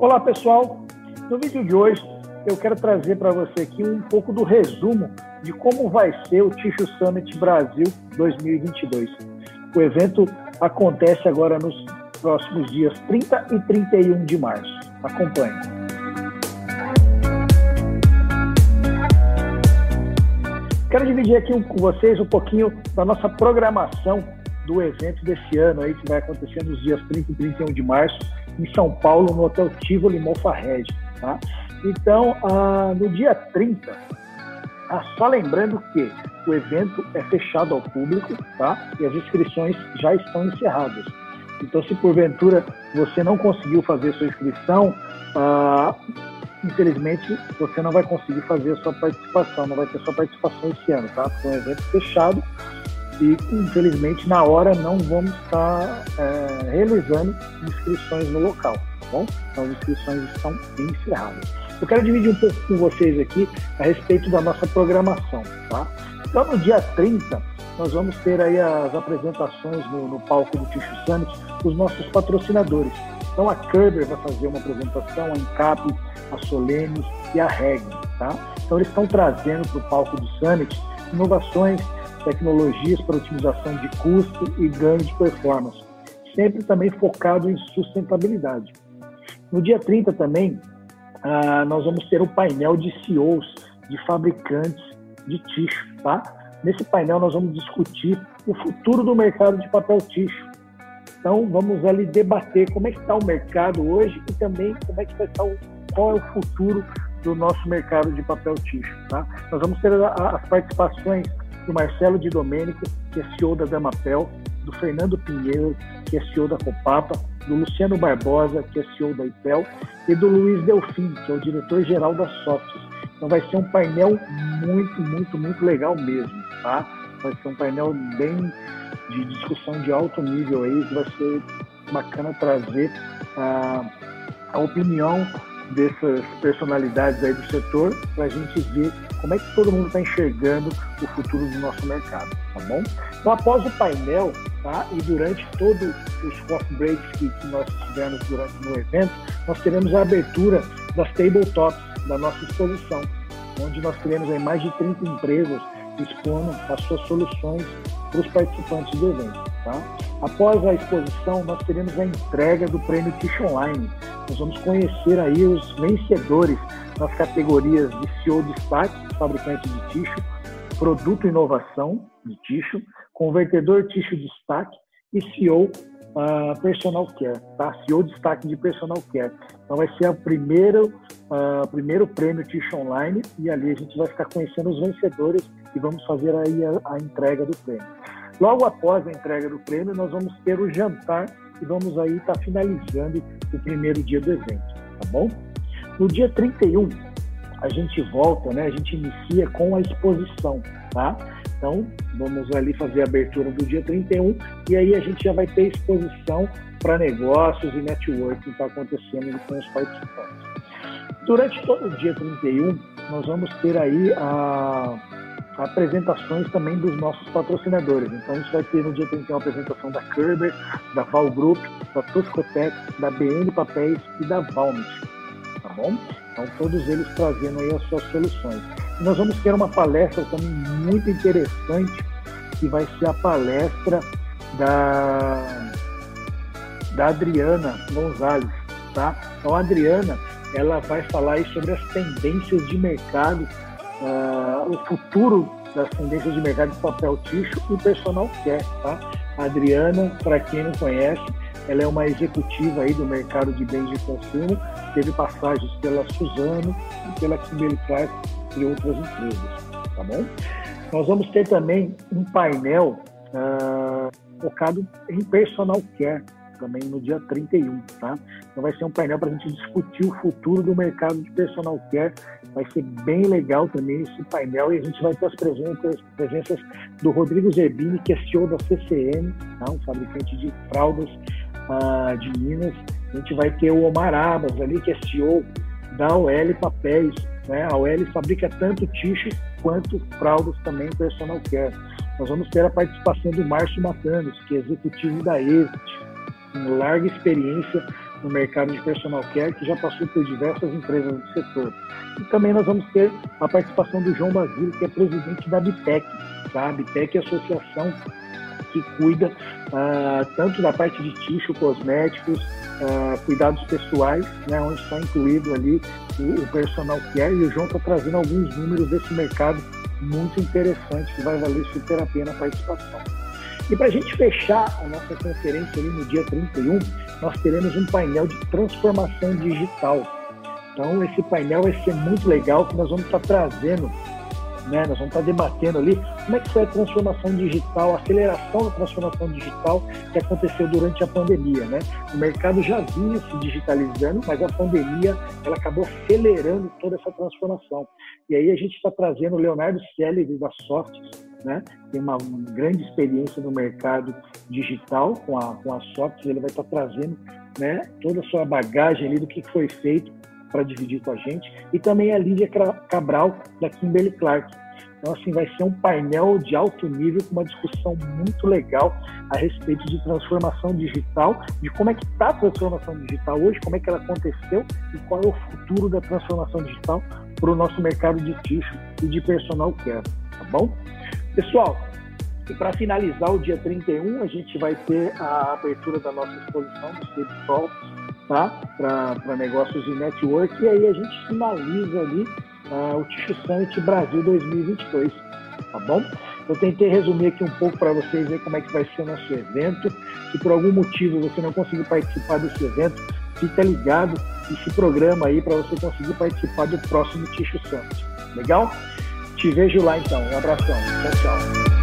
Olá, pessoal. No vídeo de hoje, eu quero trazer para você aqui um pouco do resumo de como vai ser o Ticho Summit Brasil 2022. O evento acontece agora nos próximos dias 30 e 31 de março. Acompanhe. Quero dividir aqui com vocês um pouquinho da nossa programação do evento desse ano aí, que vai acontecer nos dias 30 e 31 de março, em São Paulo, no Hotel Tivoli Mofarred. Tá? Então, ah, no dia 30, ah, só lembrando que o evento é fechado ao público tá? e as inscrições já estão encerradas. Então, se porventura você não conseguiu fazer sua inscrição, ah, infelizmente você não vai conseguir fazer a sua participação, não vai ter sua participação esse ano, tá? Foi um evento fechado e infelizmente na hora não vamos estar é, realizando inscrições no local, tá bom? Então as inscrições estão encerradas. Eu quero dividir um pouco com vocês aqui a respeito da nossa programação, tá? Então no dia 30 nós vamos ter aí as apresentações no, no palco do Ticho Summit dos nossos patrocinadores. Então a Kerber vai fazer uma apresentação, a Encap, a Solenes e a Reg, tá? Então eles estão trazendo para o palco do Summit inovações tecnologias para otimização de custo e ganho de performance, sempre também focado em sustentabilidade. No dia 30 também, ah, nós vamos ter um painel de CEOs de fabricantes de ticho, tá? Nesse painel nós vamos discutir o futuro do mercado de papel ticho. Então vamos ali debater como é que está o mercado hoje e também como é que vai estar o, qual é o futuro do nosso mercado de papel ticho, tá? Nós vamos ter as participações do Marcelo Di Domenico, que é CEO da Damapel, do Fernando Pinheiro, que é CEO da Copapa, do Luciano Barbosa, que é CEO da IPEL, e do Luiz Delfim, que é o diretor-geral da Softs. Então vai ser um painel muito, muito, muito legal mesmo, tá? Vai ser um painel bem de discussão de alto nível aí, vai ser bacana trazer a opinião dessas personalidades aí do setor para a gente ver como é que todo mundo está enxergando o futuro do nosso mercado, tá bom? Então, após o painel, tá? E durante todos os coffee breaks que, que nós tivemos durante no evento, nós teremos a abertura das tabletops da nossa exposição, onde nós teremos aí mais de 30 empresas expondo as suas soluções para os participantes do evento. Tá? Após a exposição, nós teremos a entrega do prêmio Tish Online. Nós vamos conhecer aí os vencedores nas categorias de CEO Destaque, fabricante de ticho, Produto Inovação de ticho, Convertedor Ticho Destaque e CEO uh, ah, Personal Care, tá? CEO Destaque de Personal Care. Então vai ser o primeiro, uh, primeiro prêmio Ticho Online e ali a gente vai ficar conhecendo os vencedores e vamos fazer aí a, a entrega do prêmio. Logo após a entrega do prêmio, nós vamos ter o jantar e vamos aí estar tá finalizando o primeiro dia do evento, tá bom? No dia 31, a gente volta, né? A gente inicia com a exposição, tá? Então, vamos ali fazer a abertura do dia 31 e aí a gente já vai ter exposição para negócios e networking está acontecendo com os participantes. Durante todo o dia 31, nós vamos ter aí a apresentações também dos nossos patrocinadores. Então, a gente vai ter no dia 31 a apresentação da Kerber, da Val Group, da Toscotec, da BN Papéis e da Valmit. Tá bom? Então, todos eles trazendo aí as suas soluções. E nós vamos ter uma palestra também muito interessante, que vai ser a palestra da, da Adriana Gonzalez, tá? Então, a Adriana, ela vai falar aí sobre as tendências de mercado uh, o futuro das tendências de mercado de papel ticho e personal care, tá? A Adriana, para quem não conhece, ela é uma executiva aí do mercado de bens de consumo, teve passagens pela Suzano e pela Kimberly Clark e outras empresas, tá bom? Nós vamos ter também um painel uh, focado em personal care, também no dia 31, tá? Então vai ser um painel para a gente discutir o futuro do mercado de personal care. Vai ser bem legal também esse painel e a gente vai ter as presenças, presenças do Rodrigo Zerbini, que é CEO da CCM, tá? um fabricante de fraldas uh, de Minas. A gente vai ter o Omar Abas ali, que é CEO da OL Papéis. Né? A OL fabrica tanto ticho quanto fraldas também personal care. Nós vamos ter a participação do Márcio Matanos, que é executivo da Exit, larga experiência no mercado de personal care, que já passou por diversas empresas do setor. E também nós vamos ter a participação do João Basílio, que é presidente da Bitec. Tá? A Bitec é a associação que cuida uh, tanto da parte de tixo, cosméticos, uh, cuidados pessoais, né, onde está incluído ali o, o personal care, e o João está trazendo alguns números desse mercado muito interessante, que vai valer super a pena a participação. E para a gente fechar a nossa conferência ali no dia 31, nós teremos um painel de transformação digital. Então, esse painel vai ser muito legal, que nós vamos estar trazendo né? Nós vamos estar debatendo ali como é que foi a transformação digital, a aceleração da transformação digital que aconteceu durante a pandemia, né? O mercado já vinha se digitalizando, mas a pandemia ela acabou acelerando toda essa transformação. E aí a gente está trazendo o Leonardo Celery da Softs, né? Tem uma grande experiência no mercado digital com a com a Softs, ele vai estar trazendo, né, toda a sua bagagem ali do que foi feito para dividir com a gente, e também a Lídia Cabral, da Kimberly Clark. Então, assim, vai ser um painel de alto nível com uma discussão muito legal a respeito de transformação digital, de como é que está a transformação digital hoje, como é que ela aconteceu e qual é o futuro da transformação digital para o nosso mercado de tixo e de personal care, tá bom? Pessoal, e para finalizar o dia 31, a gente vai ter a abertura da nossa exposição do State Talks, tá? para negócios de network, e aí a gente finaliza ali uh, o Ticho Summit Brasil 2022, tá bom? Eu tentei resumir aqui um pouco para vocês ver como é que vai ser o nosso evento. Se por algum motivo você não conseguir participar desse evento, fica ligado e se programa aí para você conseguir participar do próximo Ticho Summit. Legal? Te vejo lá então. Um abração. Tchau, tchau.